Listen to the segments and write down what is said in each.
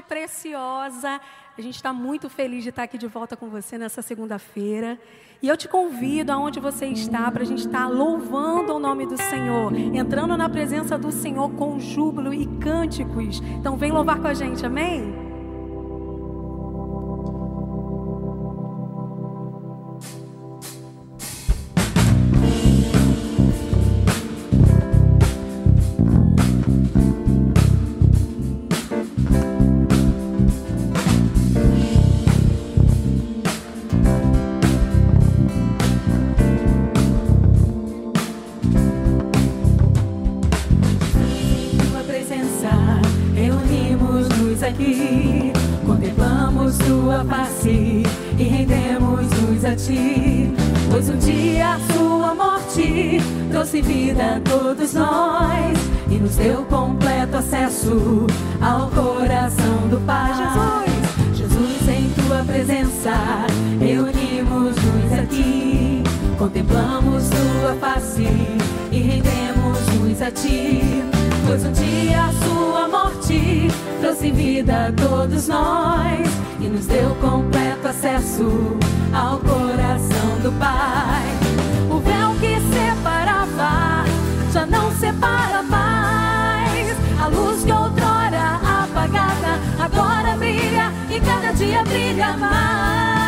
noite preciosa. A gente está muito feliz de estar aqui de volta com você nessa segunda-feira. E eu te convido aonde você está para a gente estar louvando o nome do Senhor, entrando na presença do Senhor com júbilo e cânticos. Então vem louvar com a gente, amém? nós e nos deu completo acesso ao coração do Pai. O véu que separava já não separa mais. A luz que outrora apagada agora brilha e cada dia brilha mais.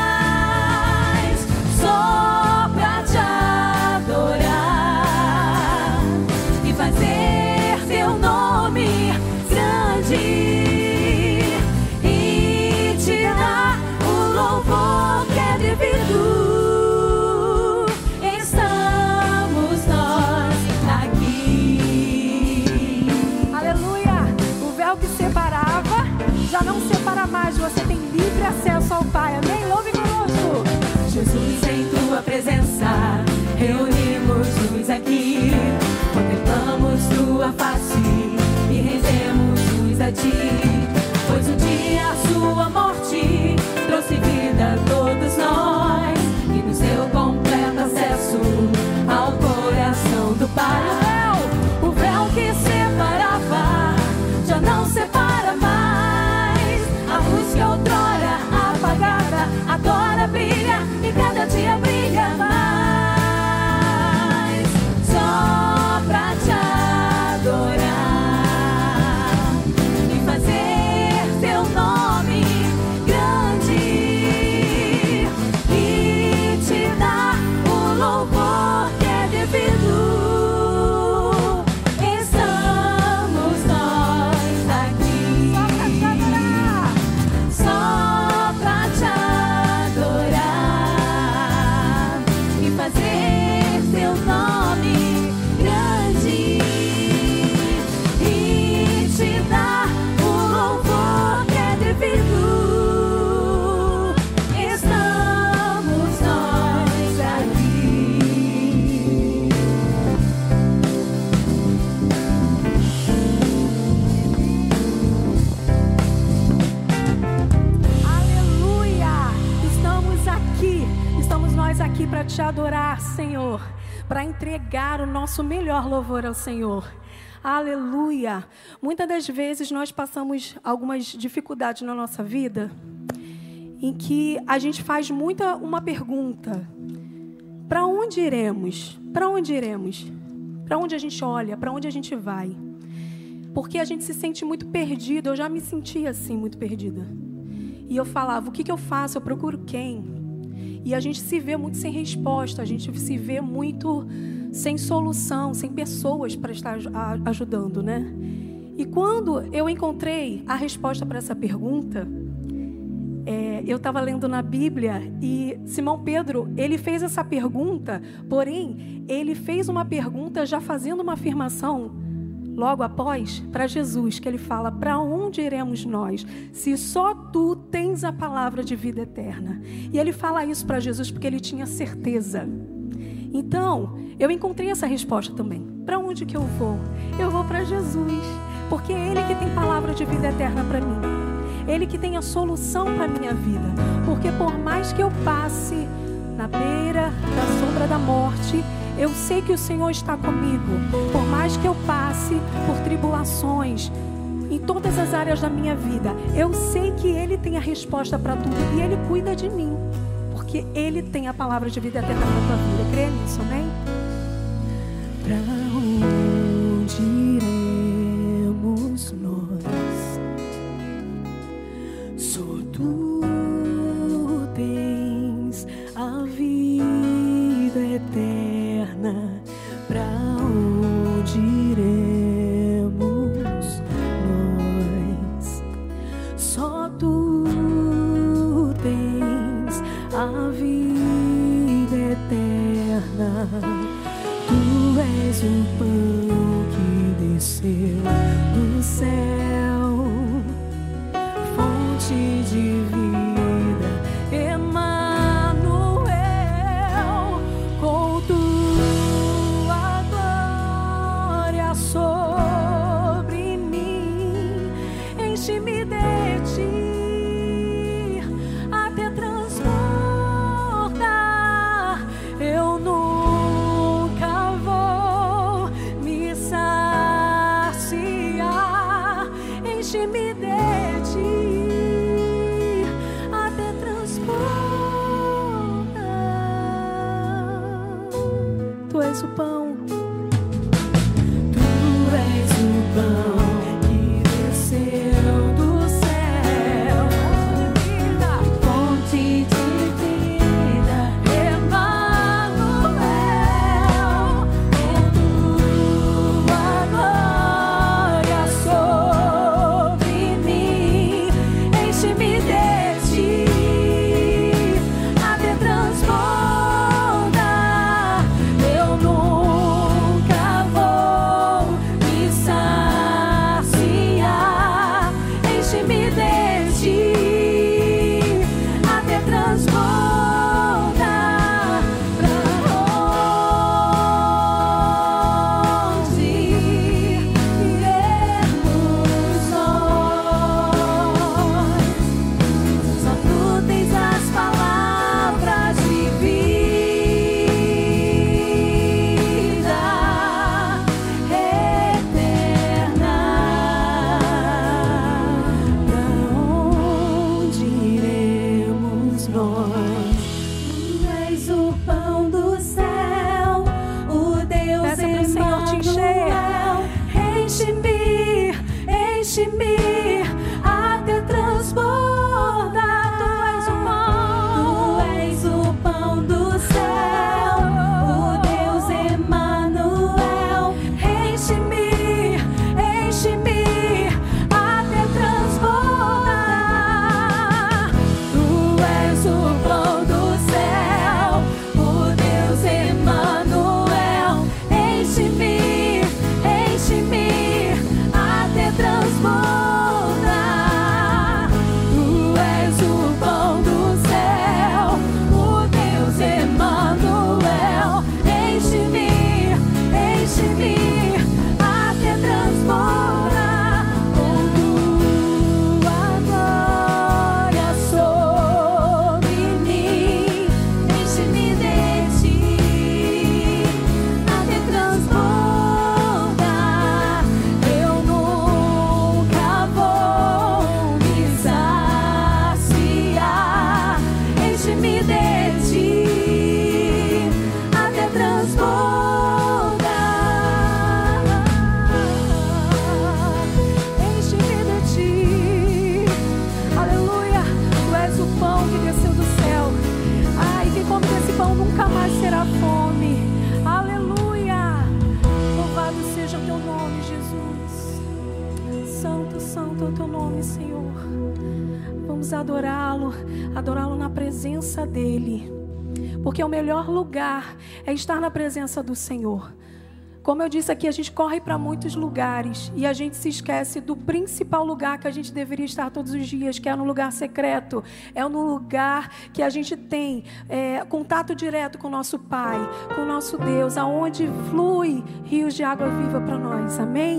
Nosso melhor louvor ao Senhor. Aleluia! Muitas das vezes nós passamos algumas dificuldades na nossa vida em que a gente faz muita uma pergunta: para onde iremos? Para onde iremos? Para onde a gente olha? Para onde a gente vai? Porque a gente se sente muito perdido. Eu já me sentia assim, muito perdida. E eu falava: o que, que eu faço? Eu procuro quem? E a gente se vê muito sem resposta, a gente se vê muito sem solução, sem pessoas para estar ajudando, né? E quando eu encontrei a resposta para essa pergunta, é, eu estava lendo na Bíblia e Simão Pedro ele fez essa pergunta, porém ele fez uma pergunta já fazendo uma afirmação logo após para Jesus, que ele fala: Para onde iremos nós, se só tu tens a palavra de vida eterna? E ele fala isso para Jesus porque ele tinha certeza. Então, eu encontrei essa resposta também. Para onde que eu vou? Eu vou para Jesus, porque é ele que tem palavra de vida eterna para mim. Ele que tem a solução para minha vida. Porque por mais que eu passe na beira da sombra da morte, eu sei que o Senhor está comigo. Por mais que eu passe por tribulações, em todas as áreas da minha vida, eu sei que Ele tem a resposta para tudo e Ele cuida de mim porque Ele tem a palavra de vida eterna na tua vida. Crê nisso, amém? Pra onde? 幸福。lugar é estar na presença do Senhor. Como eu disse aqui, a gente corre para muitos lugares e a gente se esquece do principal lugar que a gente deveria estar todos os dias, que é no lugar secreto, é no lugar que a gente tem é, contato direto com o nosso Pai, com o nosso Deus, aonde flui rios de água viva para nós. Amém?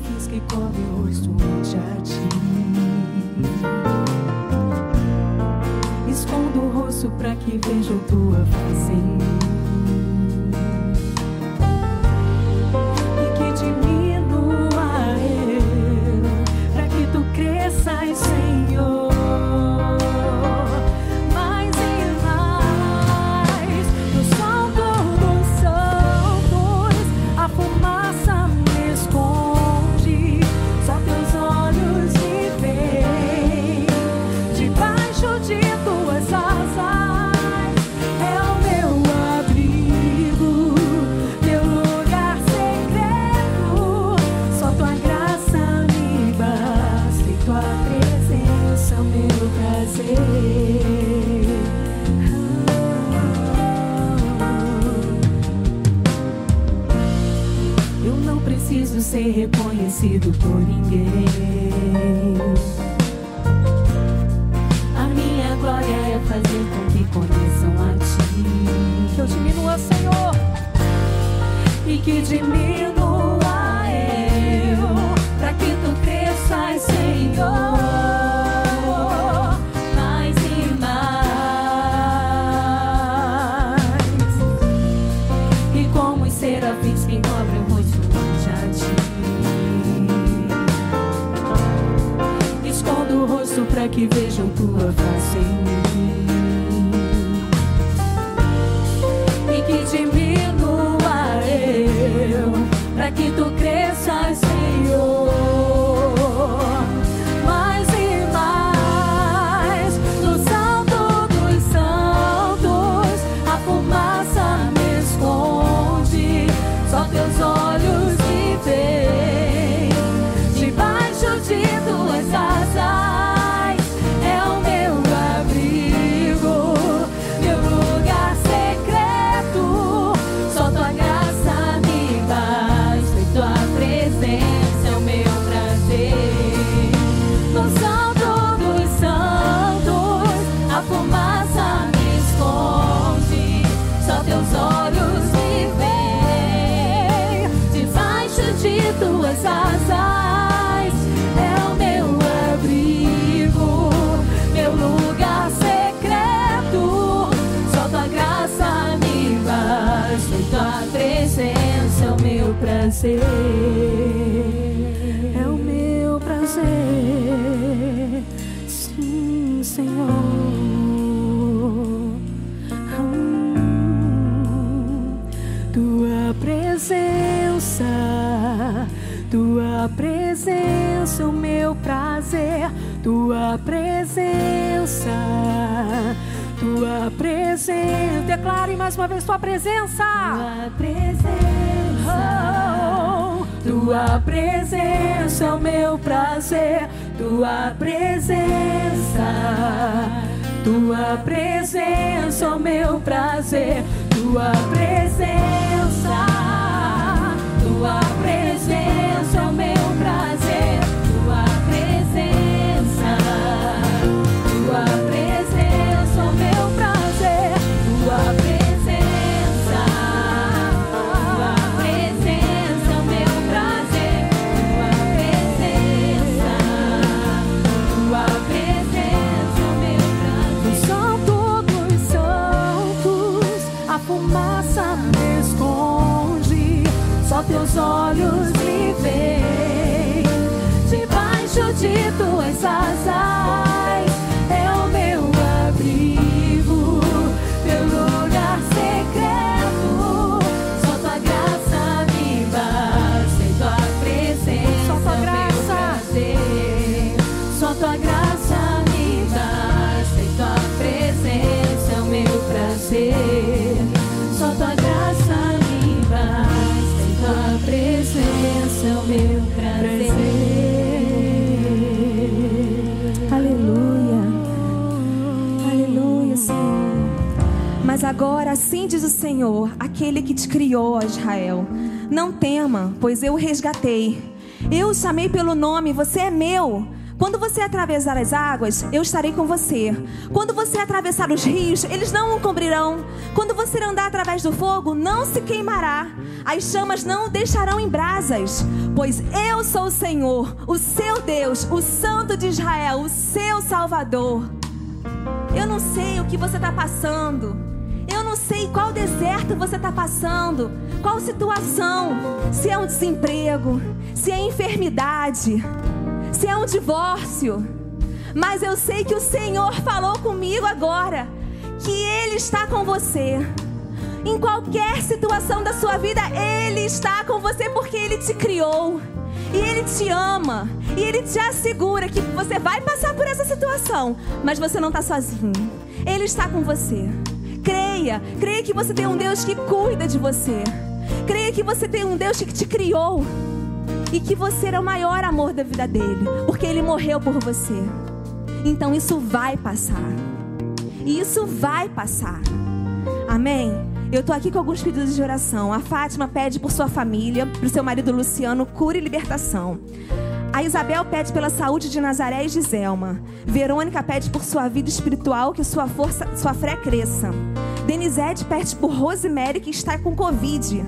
para que vejam tua face. Eu não preciso ser reconhecido por ninguém. A minha glória é fazer com que conheçam a ti. Que eu diminua, Senhor, e que diminua. 守护而发现你。Criou, ó Israel: Não tema, pois eu o resgatei. Eu o chamei pelo nome, você é meu. Quando você atravessar as águas, eu estarei com você. Quando você atravessar os rios, eles não o cobrirão. Quando você andar através do fogo, não se queimará. As chamas não o deixarão em brasas. Pois eu sou o Senhor, o seu Deus, o Santo de Israel, o seu Salvador. Eu não sei o que você está passando. Não sei qual deserto você está passando, qual situação, se é um desemprego, se é enfermidade se é um divórcio. Mas eu sei que o Senhor falou comigo agora que Ele está com você. Em qualquer situação da sua vida, Ele está com você porque Ele te criou. E Ele te ama. E Ele te assegura que você vai passar por essa situação, mas você não está sozinho. Ele está com você. Creia, creia que você tem um Deus que cuida de você. Creia que você tem um Deus que te criou e que você era o maior amor da vida dele, porque ele morreu por você. Então isso vai passar. E isso vai passar. Amém? Eu tô aqui com alguns pedidos de oração. A Fátima pede por sua família, pro seu marido Luciano, cura e libertação. A Isabel pede pela saúde de Nazaré e Giselma. Verônica pede por sua vida espiritual, que sua força, sua fé cresça. Denizete pede por Rosemary, que está com Covid.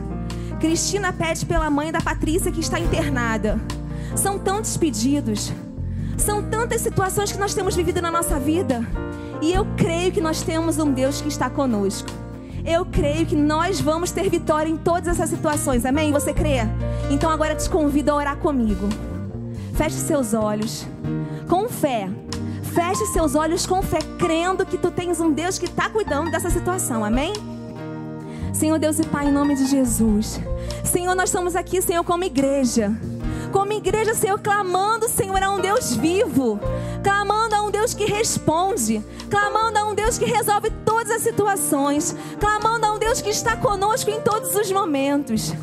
Cristina pede pela mãe da Patrícia que está internada. São tantos pedidos. São tantas situações que nós temos vivido na nossa vida. E eu creio que nós temos um Deus que está conosco. Eu creio que nós vamos ter vitória em todas essas situações. Amém? Você crê? Então agora te convido a orar comigo. Feche seus olhos. Com fé. Feche seus olhos com fé, crendo que tu tens um Deus que está cuidando dessa situação. Amém? Senhor Deus e Pai, em nome de Jesus. Senhor, nós estamos aqui, Senhor, como igreja. Como igreja, Senhor, clamando, Senhor, a um Deus vivo. Clamando a um Deus que responde. Clamando a um Deus que resolve todas as situações. Clamando a um Deus que está conosco em todos os momentos.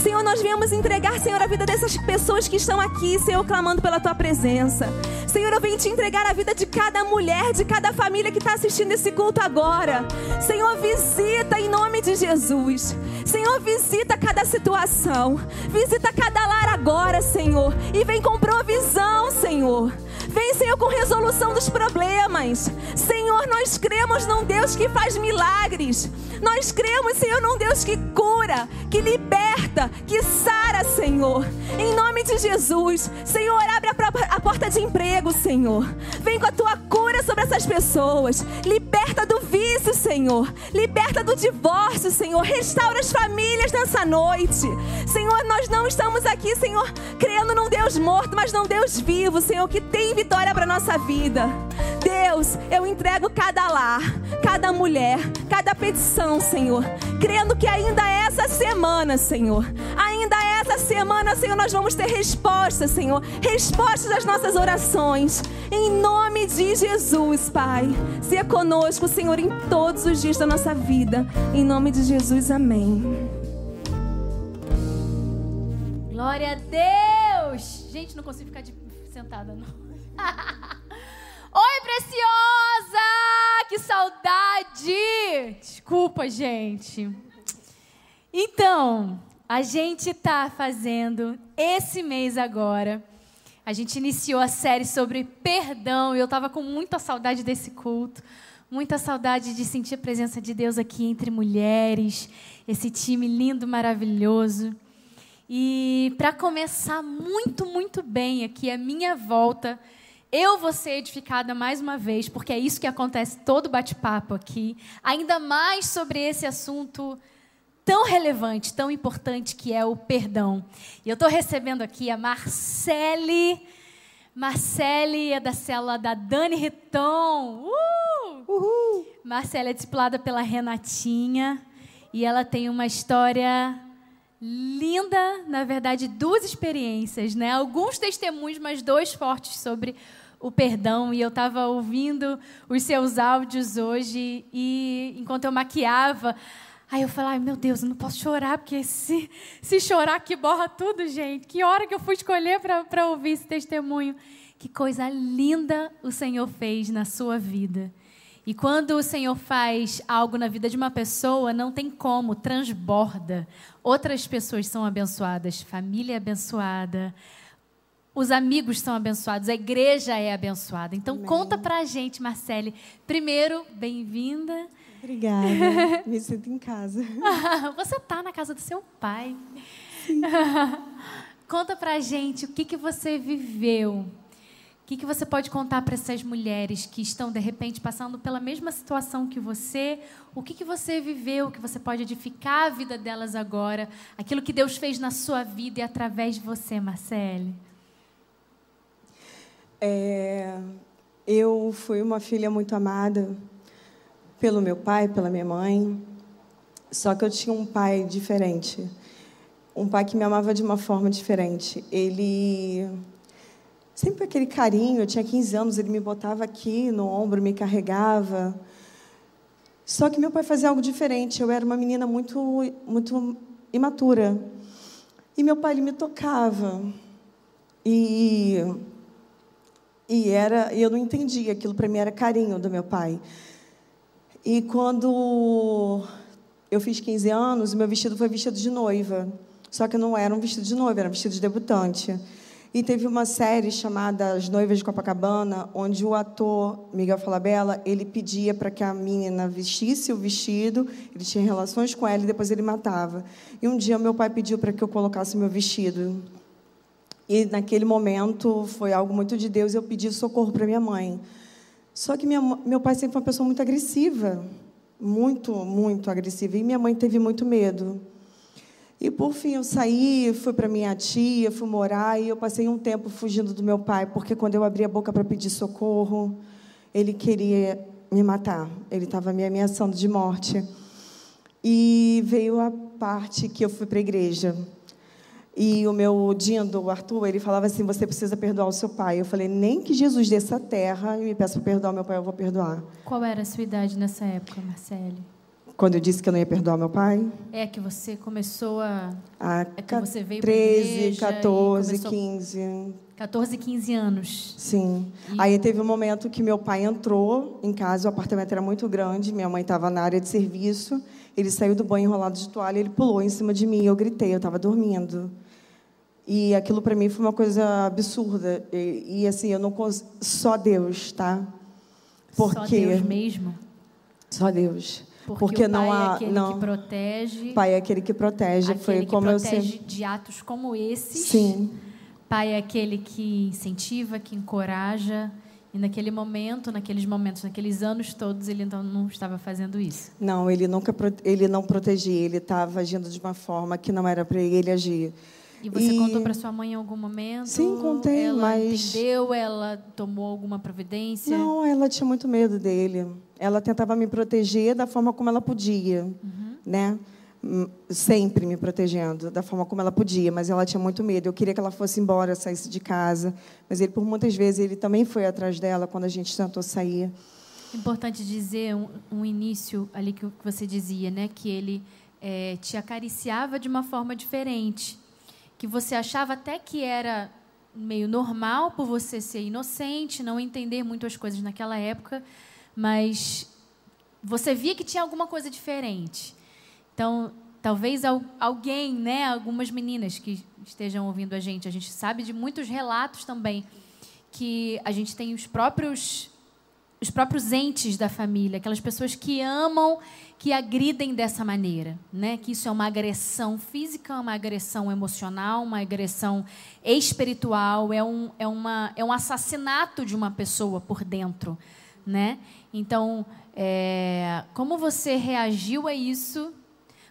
Senhor, nós viemos entregar, Senhor, a vida dessas pessoas que estão aqui, Senhor, clamando pela tua presença. Senhor, eu venho te entregar a vida de cada mulher, de cada família que está assistindo esse culto agora. Senhor, visita em nome de Jesus. Senhor, visita cada situação. Visita cada lar agora, Senhor. E vem com provisão, Senhor. Vem, Senhor, com resolução dos problemas. Senhor, nós cremos num Deus que faz milagres. Nós cremos, Senhor, num Deus que cura, que liberta, que sara, Senhor. Em nome de Jesus. Senhor, abre a, a porta de emprego, Senhor. Vem com a tua cura sobre essas pessoas. Liberta do vício, Senhor. Liberta do divórcio, Senhor. Restaura as famílias nessa noite. Senhor, nós não estamos aqui, Senhor, crendo num Deus morto, mas num Deus vivo, Senhor, que tem vitória para nossa vida. Deus, eu entrego cada lar, cada mulher, cada petição, Senhor, crendo que ainda essa semana, Senhor, ainda essa semana, Senhor, nós vamos ter respostas, Senhor, respostas das nossas orações. Em nome de Jesus, Pai. Seja conosco, Senhor, em todos os dias da nossa vida. Em nome de Jesus, amém. Glória a Deus! Gente, não consigo ficar de... sentada, não. Oi, preciosa! Que saudade! Desculpa, gente. Então, a gente está fazendo esse mês agora. A gente iniciou a série sobre perdão e eu estava com muita saudade desse culto, muita saudade de sentir a presença de Deus aqui entre mulheres, esse time lindo, maravilhoso. E para começar muito, muito bem aqui a minha volta eu vou ser edificada mais uma vez, porque é isso que acontece todo bate-papo aqui, ainda mais sobre esse assunto tão relevante, tão importante que é o perdão. E eu estou recebendo aqui a Marcele. Marcele é da célula da Dani Riton. Uh! Uhul! Marcele é discipulada pela Renatinha e ela tem uma história linda, na verdade, duas experiências, né? Alguns testemunhos, mas dois fortes sobre o perdão. E eu estava ouvindo os seus áudios hoje e enquanto eu maquiava, aí eu falei, ai meu Deus, eu não posso chorar, porque se, se chorar que borra tudo, gente. Que hora que eu fui escolher para ouvir esse testemunho. Que coisa linda o Senhor fez na sua vida. E quando o Senhor faz algo na vida de uma pessoa, não tem como, transborda. Outras pessoas são abençoadas, família é abençoada, os amigos são abençoados, a igreja é abençoada. Então Amém. conta pra gente, Marcele. Primeiro, bem-vinda. Obrigada. Me sinto em casa. Você está na casa do seu pai. Conta pra gente o que, que você viveu. O que, que você pode contar para essas mulheres que estão, de repente, passando pela mesma situação que você? O que, que você viveu, que você pode edificar a vida delas agora? Aquilo que Deus fez na sua vida e através de você, Marcele? É, eu fui uma filha muito amada pelo meu pai, pela minha mãe. Só que eu tinha um pai diferente. Um pai que me amava de uma forma diferente. Ele. Sempre aquele carinho. Eu tinha 15 anos, ele me botava aqui no ombro, me carregava. Só que meu pai fazia algo diferente. Eu era uma menina muito, muito imatura. E meu pai ele me tocava. E e era, eu não entendia, aquilo para mim era carinho do meu pai. E quando eu fiz 15 anos, meu vestido foi vestido de noiva. Só que não era um vestido de noiva, era um vestido de debutante. E teve uma série chamada As Noivas de Copacabana, onde o ator Miguel Falabella, ele pedia para que a menina vestisse o vestido, ele tinha relações com ela e depois ele matava. E um dia meu pai pediu para que eu colocasse meu vestido. E naquele momento foi algo muito de Deus, eu pedi socorro para minha mãe. Só que minha, meu pai sempre foi uma pessoa muito agressiva, muito, muito agressiva, e minha mãe teve muito medo. E por fim eu saí, fui para minha tia, fui morar e eu passei um tempo fugindo do meu pai, porque quando eu abri a boca para pedir socorro, ele queria me matar. Ele estava me ameaçando de morte. E veio a parte que eu fui para a igreja. E o meu dindo, o Arthur, ele falava assim: Você precisa perdoar o seu pai. Eu falei: Nem que Jesus desça a terra e me peça para perdoar meu pai, eu vou perdoar. Qual era a sua idade nessa época, Marcele? Quando eu disse que eu não ia perdoar meu pai? É que você começou a. A É que você veio pra 13, igreja e 14, começou- 15. 14, 15 anos. Sim. E- Aí teve um momento que meu pai entrou em casa, o apartamento era muito grande, minha mãe estava na área de serviço. Ele saiu do banho enrolado de toalha, ele pulou em cima de mim, eu gritei, eu estava dormindo. E aquilo para mim foi uma coisa absurda. E, e, assim, eu não cons... só Deus, tá? Só Porque Deus mesmo. só Deus. Porque, o não pai há é aquele não. que protege. Pai é aquele que protege, aquele foi que como eu protege sempre de atos como esses. Sim. Pai é aquele que incentiva, que encoraja. E naquele momento, naqueles momentos, naqueles anos todos, ele então não estava fazendo isso. Não, ele nunca ele não protegia, ele estava agindo de uma forma que não era para ele agir. E você E- contou para sua mãe em algum momento? Sim, contei, ela mas- entendeu? Ela tomou alguma providência? Não, ela tinha muito medo dele. Ela tentava me proteger da forma como ela podia, Uhum. né? Sempre me protegendo da forma como ela podia, mas ela tinha muito medo. Eu queria que ela fosse embora, saísse de casa, mas ele por muitas vezes ele também foi atrás dela quando a gente tentou sair. Importante dizer um, um início ali que você dizia, né, que ele eh, te acariciava de uma forma diferente, que você achava até que era meio normal por você ser inocente, não entender muito as coisas naquela época, mas você via que tinha alguma coisa diferente. Então, talvez al- alguém, né, algumas meninas que estejam ouvindo a gente, a gente sabe de muitos relatos também que a gente tem os próprios os próprios entes da família, aquelas pessoas que amam, que agridem dessa maneira, né? Que isso é uma agressão física, uma agressão emocional, uma agressão espiritual, é um, é uma, é um assassinato de uma pessoa por dentro, né? Então, é, como você reagiu a isso?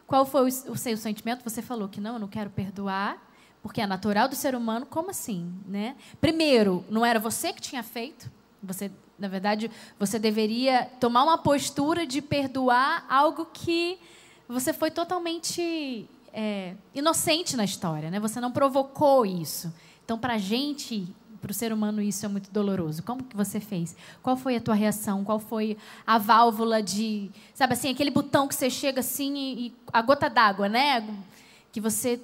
Qual foi o, seu sentimento? Você falou que não, eu não quero perdoar, porque é natural do ser humano. Como assim, né? Primeiro, não era você que tinha feito. Você, na verdade, você deveria tomar uma postura de perdoar algo que você foi totalmente é, inocente na história, né? Você não provocou isso. Então, para a gente, para o ser humano, isso é muito doloroso. Como que você fez? Qual foi a tua reação? Qual foi a válvula de, sabe assim, aquele botão que você chega assim e, e a gota d'água, né? Que você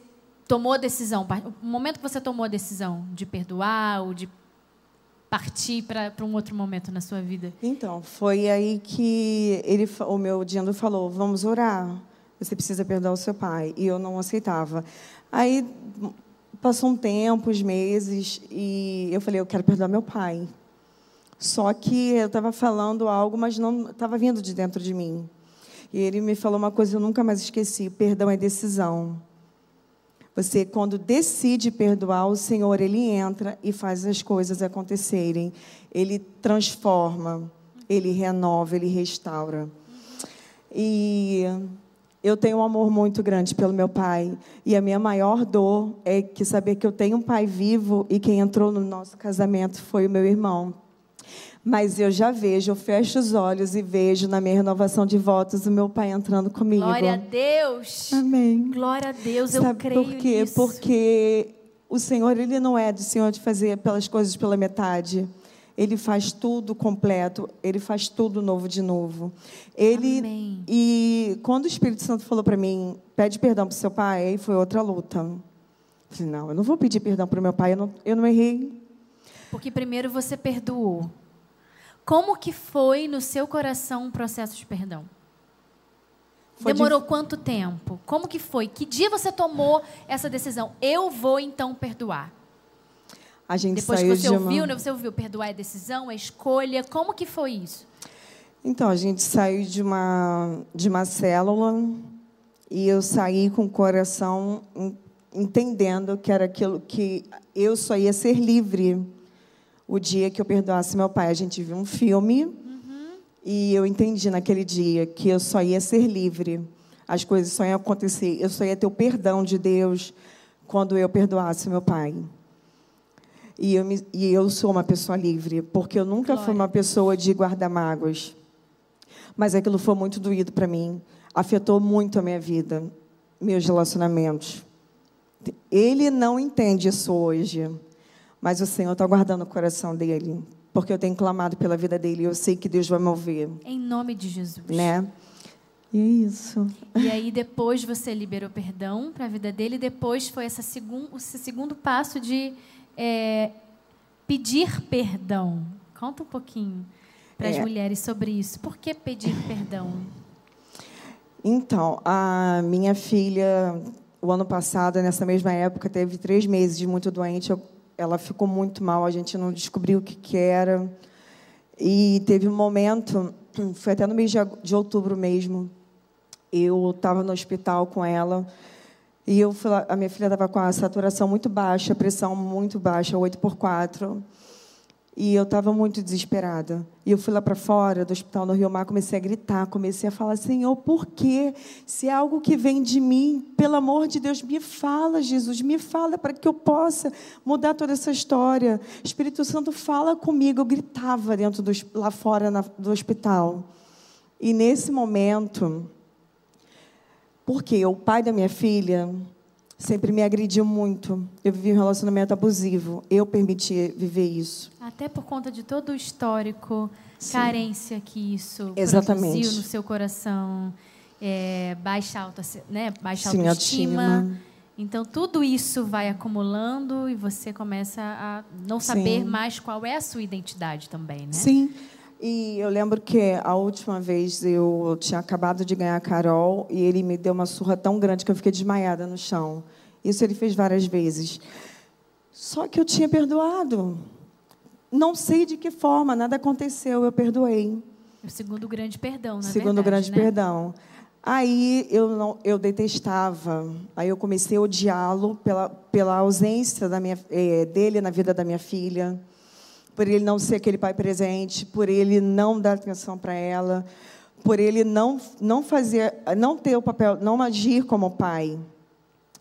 tomou a decisão, o momento que você tomou a decisão de perdoar ou de partir para um outro momento na sua vida? Então, foi aí que ele, o meu Dindo falou: vamos orar. Você precisa perdoar o seu pai. E eu não aceitava. Aí passou um tempo, uns meses, e eu falei: eu quero perdoar meu pai. Só que eu estava falando algo, mas não estava vindo de dentro de mim. E ele me falou uma coisa que eu nunca mais esqueci: perdão é decisão. Você, quando decide perdoar, o Senhor, Ele entra e faz as coisas acontecerem. Ele transforma, Ele renova, Ele restaura. E eu tenho um amor muito grande pelo meu pai. E a minha maior dor é que saber que eu tenho um pai vivo e quem entrou no nosso casamento foi o meu irmão. Mas eu já vejo, eu fecho os olhos e vejo na minha renovação de votos o meu pai entrando comigo. Glória a Deus. Amém. Glória a Deus, eu Sabe creio por quê? nisso. Porque o Senhor, ele não é do Senhor de fazer pelas coisas pela metade. Ele faz tudo completo, ele faz tudo novo de novo. Ele Amém. e quando o Espírito Santo falou para mim, pede perdão para seu pai, aí foi outra luta. Eu falei, não, eu não vou pedir perdão para o meu pai, eu não, eu não errei. Porque primeiro você perdoou. Como que foi no seu coração um processo de perdão? Foi Demorou quanto tempo? Como que foi? Que dia você tomou essa decisão? Eu vou então perdoar. A gente Depois saiu que você de ouviu, uma... né? Você ouviu perdoar é decisão, é escolha. Como que foi isso? Então, a gente saiu de uma, de uma célula e eu saí com o coração en- entendendo que era aquilo que eu só ia ser livre o dia que eu perdoasse meu pai. A gente viu um filme e eu entendi naquele dia que eu só ia ser livre. As coisas só iam acontecer. Eu só ia ter o perdão de Deus quando eu perdoasse meu pai. E eu, me- e eu sou uma pessoa livre, porque eu nunca fui Glória uma a Deus. pessoa de guardar mágoas. Mas aquilo foi muito doído para mim. Afetou muito a minha vida, meus relacionamentos. Ele não entende isso hoje, mas o Senhor está guardando o coração dele, porque eu tenho clamado pela vida dele e eu sei que Deus vai mover, Em nome de Jesus. né? E é isso. E aí depois você liberou perdão para a vida dele. E depois foi essa segun, esse segundo passo de é, pedir perdão. Conta um pouquinho para as É. mulheres sobre isso. Por que pedir perdão? Então, a minha filha, o ano passado, nessa mesma época, teve três meses de muito doente. Eu- ela ficou muito mal, a gente não descobriu o que, que era. E teve um momento, foi até no mês de, de outubro mesmo, eu estava no hospital com ela. E eu a minha filha estava com a saturação muito baixa, a pressão muito baixa, 8 por 4. E eu estava muito desesperada. E eu fui lá para fora do hospital no Rio Mar, comecei a gritar, comecei a falar: Senhor, por quê? Se é algo que vem de mim, pelo amor de Deus, me fala, Jesus, me fala para que eu possa mudar toda essa história. Espírito Santo, fala comigo. Eu gritava dentro do, lá fora na- do hospital. E nesse momento, porque o pai da minha filha sempre me agrediu muito. Eu vivi um relacionamento abusivo. Eu permiti viver isso. Até por conta de todo o histórico, carência que isso Exatamente. produziu no seu coração, é, baixa, auto, né, baixa Sim, autoestima. autoestima. Então, tudo isso vai acumulando e você começa a não saber Sim. mais qual é a sua identidade também, né? Sim. E eu lembro que a última vez eu tinha acabado de ganhar a Carol e ele me deu uma surra tão grande que eu fiquei desmaiada no chão. Isso ele fez várias vezes. Só que eu tinha perdoado. Não sei de que forma, nada aconteceu, eu perdoei. O segundo grande perdão, na Segundo verdade, grande né? perdão. Aí eu não, eu detestava. Aí eu comecei a odiá-lo pela, pela ausência da minha, eh, dele na vida da minha filha, por ele não ser aquele pai presente, por ele não dar atenção para ela, por ele não não fazer, não ter o papel, não agir como pai.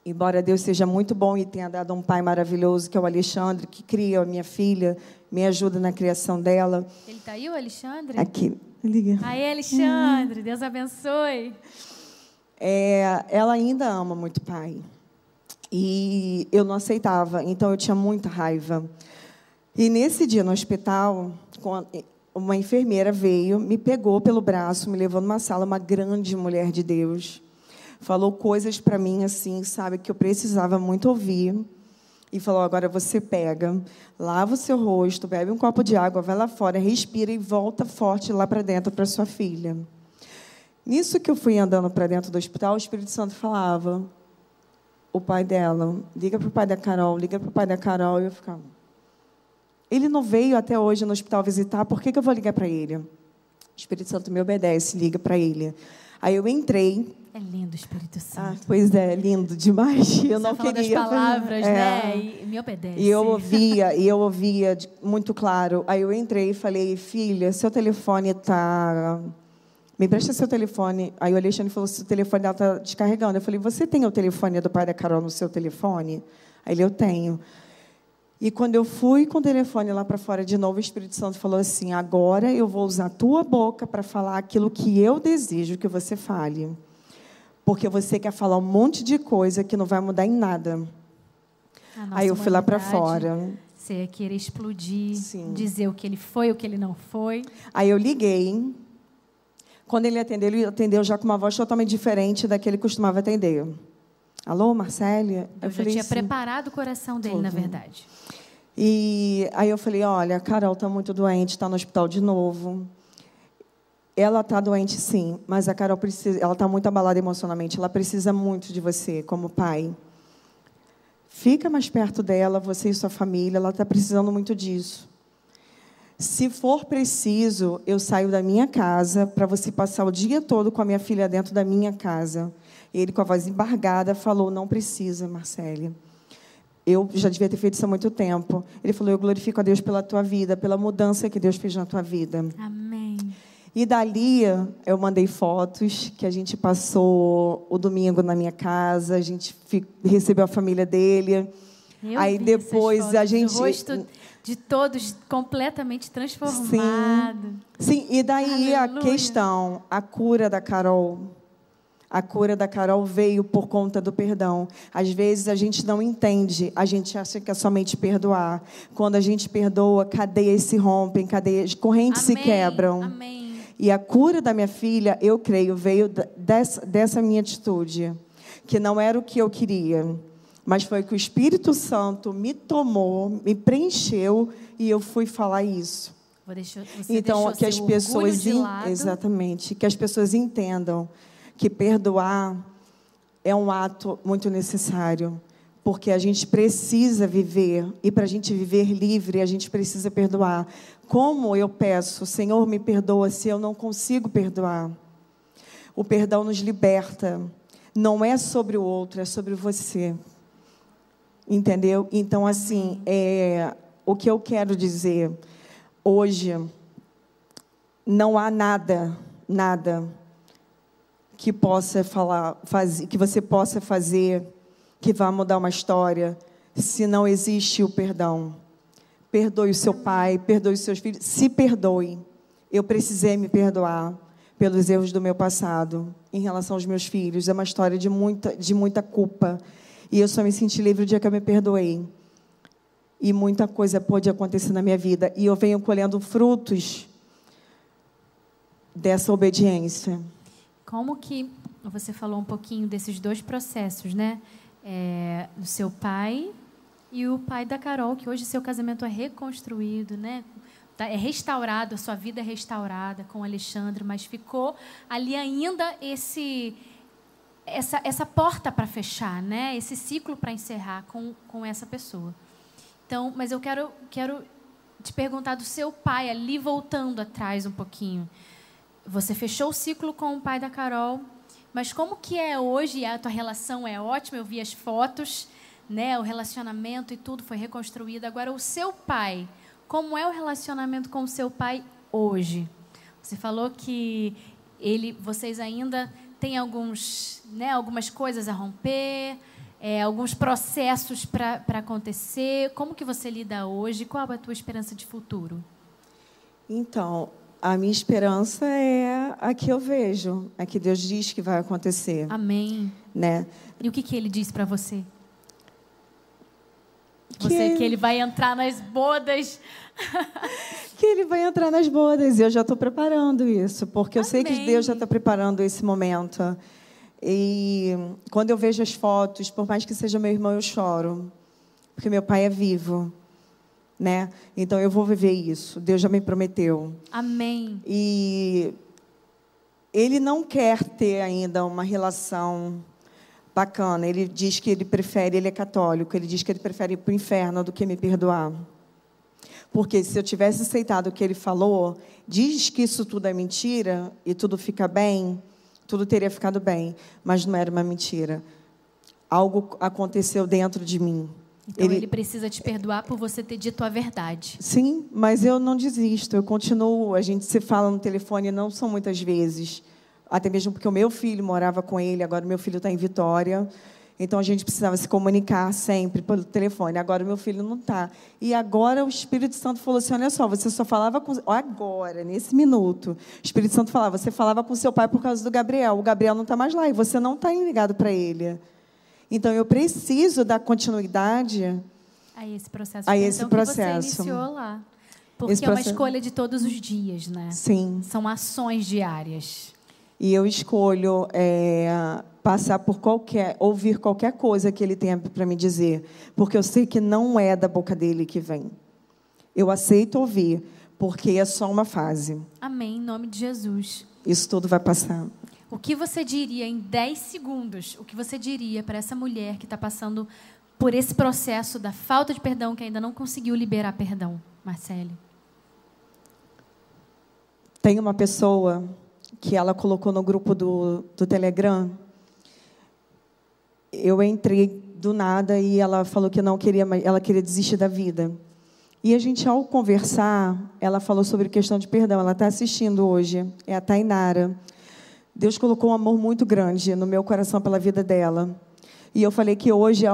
Embora Deus seja muito bom e tenha dado um pai maravilhoso, que é o Alexandre, que cria a minha filha, me ajuda na criação dela. Ele tá aí, o Alexandre? Aqui, liga. Aí, Alexandre, Deus abençoe. É, ela ainda ama muito pai. E eu não aceitava, então eu tinha muita raiva. E nesse dia no hospital, uma enfermeira veio, me pegou pelo braço, me levou numa sala, uma grande mulher de Deus. Falou coisas para mim assim, sabe, que eu precisava muito ouvir. e falou: agora você pega, lava o seu rosto, bebe um copo de água, vai lá fora, respira e volta forte lá para dentro para sua filha. Nisso que eu fui andando para dentro do hospital, o Espírito Santo falava: o pai dela, liga para o pai da Carol, liga para o pai da Carol, e eu ficava. Ele não veio até hoje no hospital visitar, por que, que eu vou ligar para ele? O Espírito Santo me obedece, liga para ele. Aí eu entrei. É lindo o Espírito Santo. Ah, pois é, lindo demais. Eu Você não queria. das palavras, é. né? E me obedece. E eu ouvia, e eu ouvia muito claro. Aí eu entrei e falei, filha, seu telefone está. Me empresta seu telefone. Aí o Alexandre falou, seu telefone dela está descarregando. Eu falei, você tem o telefone do pai da Carol no seu telefone? Aí ele, eu tenho. E quando eu fui com o telefone lá para fora de novo, o Espírito Santo falou assim: agora eu vou usar a tua boca para falar aquilo que eu desejo que você fale. Porque você quer falar um monte de coisa que não vai mudar em nada. Aí eu fui lá para fora. Você querer explodir, Sim. dizer o que ele foi, o que ele não foi. Aí eu liguei. Quando ele atendeu, ele atendeu já com uma voz totalmente diferente da que ele costumava atender. Alô, Marcélia? Eu já tinha preparado o coração dele, na Tudo. verdade. E aí eu falei, olha, a Carol está muito doente, está no hospital de novo. Ela está doente, sim, mas a Carol precisa, ela está muito abalada emocionalmente. Ela precisa muito de você, como pai. Fica mais perto dela, você e sua família. Ela está precisando muito disso. Se for preciso, eu saio da minha casa para você passar o dia todo com a minha filha dentro da minha casa. Ele, com a voz embargada, falou: Não precisa, Marcele. Eu já devia ter feito isso há muito tempo. Ele falou: Eu glorifico a Deus pela tua vida, pela mudança que Deus fez na tua vida. Amém. E dali eu mandei fotos que a gente passou o domingo na minha casa, a gente recebeu a família dele. Eu Aí vi essas depois fotos, a gente- O rosto de todos completamente transformado. Sim, e daí a Aleluia. questão, a cura da Carol. A cura da Carol veio por conta do perdão. Às vezes a gente não entende, a gente acha que é somente perdoar. Quando a gente perdoa, cadeias se rompem, cadeias, correntes se Amém, quebram. Amém. E a cura da minha filha, eu creio, veio dessa, dessa minha atitude, que não era o que eu queria, mas foi que o Espírito Santo me tomou, me preencheu e eu fui falar isso. Vou deixar, Então, que as pessoas lado. exatamente, que as pessoas entendam que perdoar é um ato muito necessário, porque a gente precisa viver e para a gente viver livre, a gente precisa perdoar. Como eu peço, Senhor, me perdoa se eu não consigo perdoar. O perdão nos liberta. Não é sobre o outro, é sobre você. Entendeu? Então, assim, é, o que eu quero dizer hoje, não há nada, nada que possa falar, fazer, que você possa fazer que vá mudar uma história, se não existe o perdão. Perdoe o seu pai, perdoe os seus filhos, se perdoe. Eu precisei me perdoar pelos erros do meu passado em relação aos meus filhos. É uma história de muita, de muita culpa. E eu só me senti livre o dia que eu me perdoei. E muita coisa pôde acontecer na minha vida. E eu venho colhendo frutos dessa obediência. Como que você falou um pouquinho desses dois processos, né? É, do seu pai e o pai da Carol, que hoje seu casamento é reconstruído, né? Tá- É restaurado, a sua vida é restaurada com o Alexandre, mas ficou ali ainda esse essa, essa porta para fechar, né? Esse ciclo para encerrar com, com essa pessoa. Então, mas eu quero quero te perguntar do seu pai ali voltando atrás um pouquinho. Você fechou o ciclo com o pai da Carol, mas como que é hoje? A tua relação é ótima, eu vi as fotos, né? O relacionamento e tudo foi reconstruído. Agora o seu pai, como é o relacionamento com o seu pai hoje? Você falou que ele, vocês ainda têm alguns, né, algumas coisas a romper, é, alguns processos para acontecer. Como que você lida hoje? Qual é a tua esperança de futuro? Então, a minha esperança é a que eu vejo, a que Deus diz que vai acontecer, Amém. né? E o que, que ele disse para você? Que- Você que ele vai entrar nas bodas. Que ele vai entrar nas bodas. E eu já estou preparando isso, porque eu sei que Amém. Deus já está preparando esse momento. E quando eu vejo as fotos, por mais que seja meu irmão, eu choro. porque meu pai é vivo, né? Então eu vou viver isso. Deus já me prometeu. Amém. E ele não quer ter ainda uma relação bacana. Ele diz que ele prefere, ele é católico, ele diz que ele prefere ir para o inferno do que me perdoar. Porque se eu tivesse aceitado o que ele falou, diz que isso tudo é mentira e tudo fica bem, tudo teria ficado bem, mas não era uma mentira. Algo aconteceu dentro de mim. Então ele, ele precisa te perdoar por você ter dito a verdade. Sim, mas eu não desisto, eu continuo. A gente se fala no telefone, não são muitas vezes. Até mesmo porque o meu filho morava com ele, agora o meu filho está em Vitória. Então a gente precisava se comunicar sempre pelo telefone. Agora o meu filho não está. E agora o Espírito Santo falou assim: olha só, você só falava com. Agora, nesse minuto, o Espírito Santo falava: você falava com seu pai por causa do Gabriel. O Gabriel não está mais lá e você não está ligado para ele. Então eu preciso dar continuidade a esse processo. A esse processo. Que você iniciou lá. Porque é uma escolha de todos os dias, né? Sim. São ações diárias. E eu escolho é, passar por qualquer, ouvir qualquer coisa que ele tenha para me dizer, porque eu sei que não é da boca dele que vem. Eu aceito ouvir, porque é só uma fase. Amém, em nome de Jesus. Isso tudo vai passar. O que você diria em 10 segundos? O que você diria para essa mulher que está passando por esse processo da falta de perdão, que ainda não conseguiu liberar perdão, Marcele? Tem uma pessoa que ela colocou no grupo do, do Telegram eu entrei do nada e ela falou que não queria, ela queria desistir da vida. E a gente, ao conversar, ela falou sobre questão de perdão. Ela está assistindo hoje, é a Tainara. Deus colocou um amor muito grande no meu coração pela vida dela. E eu falei que hoje,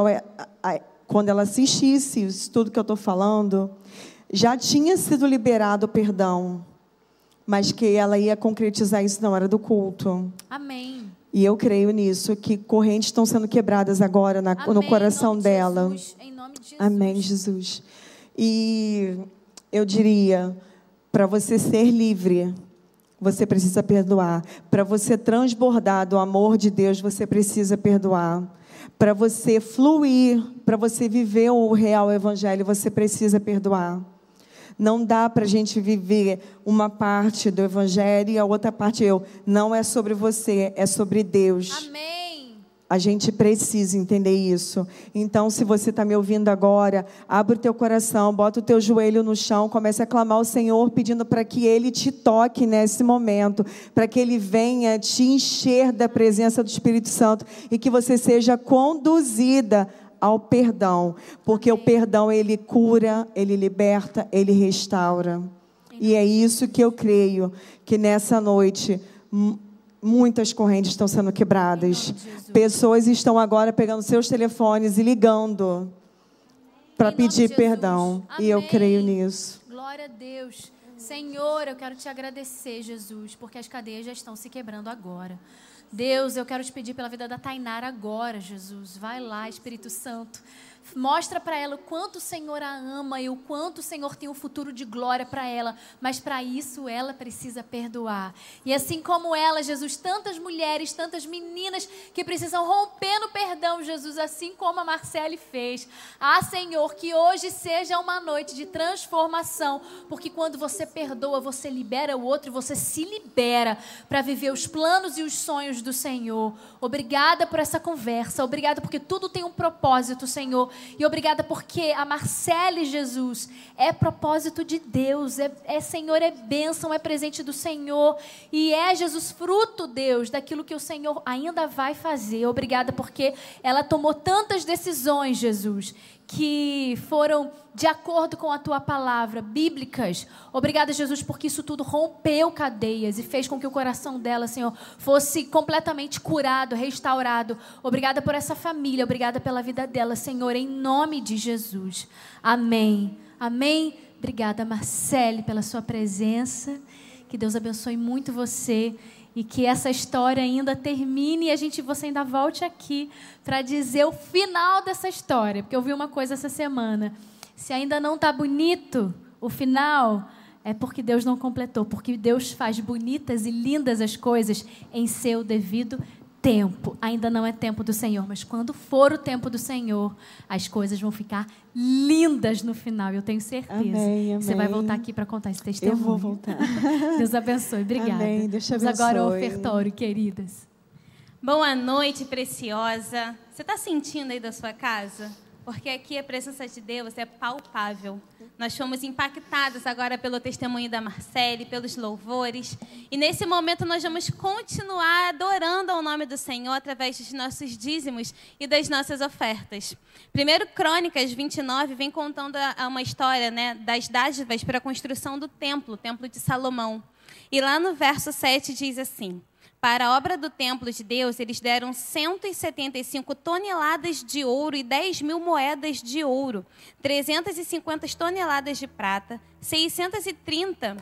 quando ela assistisse isso tudo que eu estou falando, já tinha sido liberado o perdão, mas que ela ia concretizar isso na hora do culto. Amém. E eu creio nisso, que correntes estão sendo quebradas agora na, Amém, no coração em dela. Jesus, em nome de Jesus. Amém, Jesus. E eu diria, para você ser livre, você precisa perdoar. Para você transbordar do amor de Deus, você precisa perdoar. Para você fluir, para você viver o real evangelho, você precisa perdoar. Não dá para a gente viver uma parte do Evangelho e a outra parte eu. Não é sobre você, é sobre Deus. Amém. A gente precisa entender isso. Então, se você está me ouvindo agora, abre o teu coração, bota o teu joelho no chão, comece a clamar ao Senhor, pedindo para que Ele te toque nesse momento, para que Ele venha te encher da presença do Espírito Santo e que você seja conduzida ao perdão, porque o perdão ele cura, ele liberta, ele restaura. E é isso que eu creio que nessa noite muitas correntes estão sendo quebradas. Pessoas estão agora pegando seus telefones e ligando para pedir perdão. Amém. E eu creio nisso. Glória a Deus. Senhor, eu quero te agradecer, Jesus, porque as cadeias já estão se quebrando agora. Deus, eu quero te pedir pela vida da Tainara agora, Jesus. Vai lá, Espírito Santo. Mostra para ela o quanto o Senhor a ama e o quanto o Senhor tem um futuro de glória para ela, mas para isso ela precisa perdoar. E assim como ela, Jesus, tantas mulheres, tantas meninas que precisam romper no perdão, Jesus, assim como a Marcele fez. Ah, Senhor, que hoje seja uma noite de transformação, porque quando você perdoa, você libera o outro e você se libera para viver os planos e os sonhos do Senhor. Obrigada por essa conversa, obrigada porque tudo tem um propósito, Senhor. E obrigada porque a Marcele Jesus é propósito de Deus, é, é Senhor, é bênção, é presente do Senhor. E é Jesus fruto, Deus, daquilo que o Senhor ainda vai fazer. Obrigada porque ela tomou tantas decisões, Jesus, que foram de acordo com a tua palavra, bíblicas. Obrigada, Jesus, porque isso tudo rompeu cadeias e fez com que o coração dela, Senhor, fosse completamente curado, restaurado. Obrigada por essa família, obrigada pela vida dela, Senhor, em nome de Jesus. Amém. Amém. Obrigada, Marcele, pela sua presença. Que Deus abençoe muito você e que essa história ainda termine e a gente você ainda volte aqui para dizer o final dessa história, porque eu vi uma coisa essa semana. Se ainda não está bonito o final, é porque Deus não completou, porque Deus faz bonitas e lindas as coisas em seu devido tempo. Ainda não é tempo do Senhor, mas quando for o tempo do Senhor, as coisas vão ficar lindas no final. Eu tenho certeza. Amém, Você vai amém. voltar aqui para contar esse testemunho. Eu vou voltar. Deus abençoe. Obrigada. Amém. Deus te Vamos agora ao abençoe. ofertório, queridas. Boa noite, preciosa. Você está sentindo aí da sua casa? Porque aqui a presença de Deus é palpável. Nós fomos impactadas agora pelo testemunho da Marcele, pelos louvores. E nesse momento nós vamos continuar adorando ao nome do Senhor através dos nossos dízimos e das nossas ofertas. Primeiro Crônicas 29 vem contando uma história né, das dádivas para a construção do templo, o templo de Salomão. E lá no verso 7 diz assim: Para a obra do templo de Deus, eles deram 175 toneladas de ouro e 10 mil moedas de ouro, 350 toneladas de prata, 630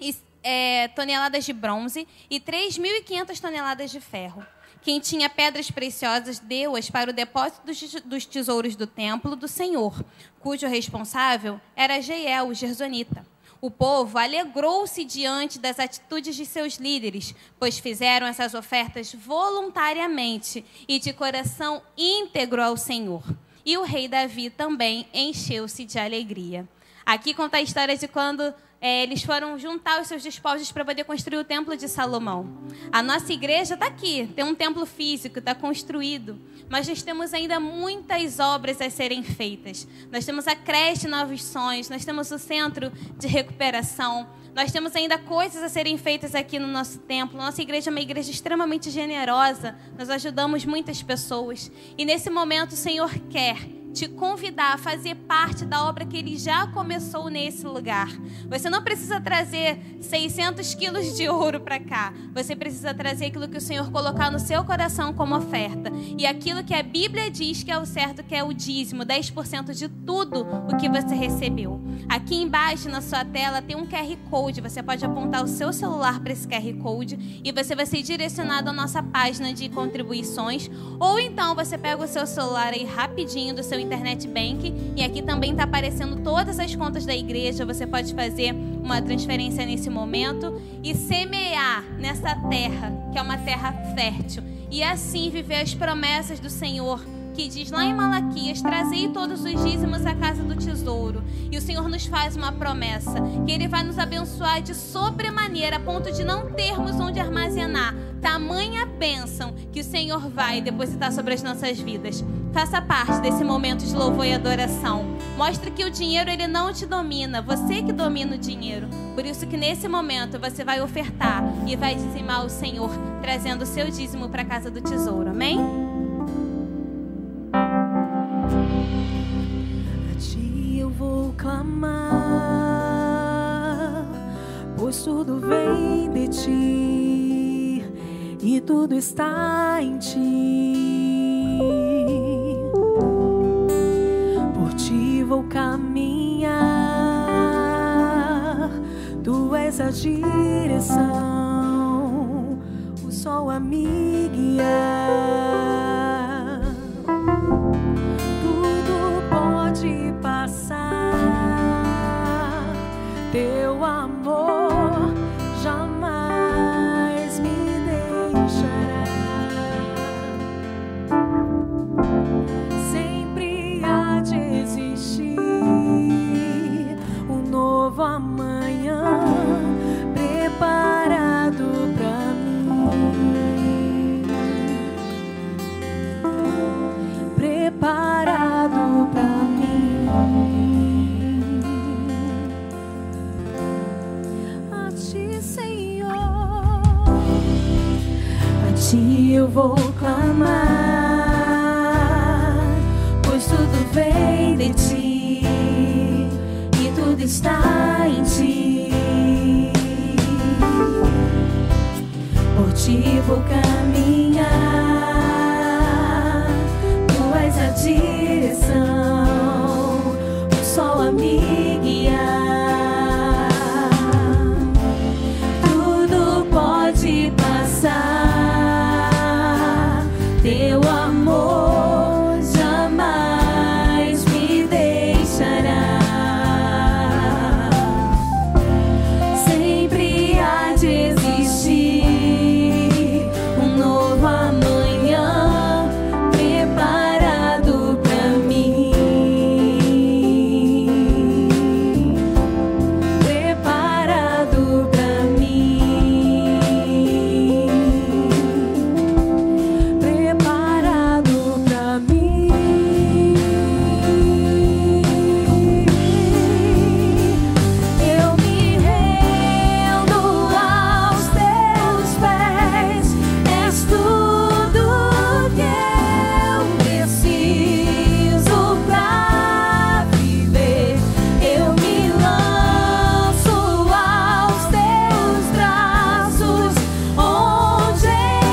e, é, toneladas de bronze e 3.500 toneladas de ferro. Quem tinha pedras preciosas deu-as para o depósito dos, dos tesouros do templo do Senhor, cujo responsável era Jeiel, o Gersonita. O povo alegrou-se diante das atitudes de seus líderes, pois fizeram essas ofertas voluntariamente e de coração íntegro ao Senhor. E o rei Davi também encheu-se de alegria. Aqui conta a história de quando eh, eles foram juntar os seus despojos para poder construir o templo de Salomão. A nossa igreja está aqui, tem um templo físico, está construído, mas nós temos ainda muitas obras a serem feitas. Nós temos a creche Novos Sonhos, nós temos o centro de recuperação, nós temos ainda coisas a serem feitas aqui no nosso templo. Nossa igreja é uma igreja extremamente generosa, nós ajudamos muitas pessoas. E nesse momento o Senhor quer te convidar a fazer parte da obra que ele já começou nesse lugar. Você não precisa trazer 600 quilos de ouro para cá. Você precisa trazer aquilo que o Senhor colocar no seu coração como oferta. E aquilo que a Bíblia diz que é o certo, que é o dízimo, 10% de tudo o que você recebeu. Aqui embaixo na sua tela tem um QR Code. Você pode apontar o seu celular para esse QR Code e você vai ser direcionado à nossa página de contribuições. Ou então você pega o seu celular aí rapidinho do seu internet bank e aqui também está aparecendo todas as contas da igreja. Você pode fazer uma transferência nesse momento e semear nessa terra, que é uma terra fértil, e assim viver as promessas do Senhor que diz lá em Malaquias: Trazei todos os dízimos à casa do tesouro. E o Senhor nos faz uma promessa: que Ele vai nos abençoar de sobremaneira, a ponto de não termos onde armazenar. Tamanha bênção que o Senhor vai depositar sobre as nossas vidas. Faça parte desse momento de louvor e adoração. Mostre que o dinheiro ele não te domina, você que domina o dinheiro. Por isso que nesse momento você vai ofertar e vai dizimar o Senhor, trazendo o seu dízimo para a casa do tesouro. Amém? Clamar, pois tudo vem de ti e tudo está em ti. Por ti vou caminhar, tu és a direção, o sol a me guiar eu vou clamar, pois tudo vem de ti e tudo está em ti. Por ti vou caminhar,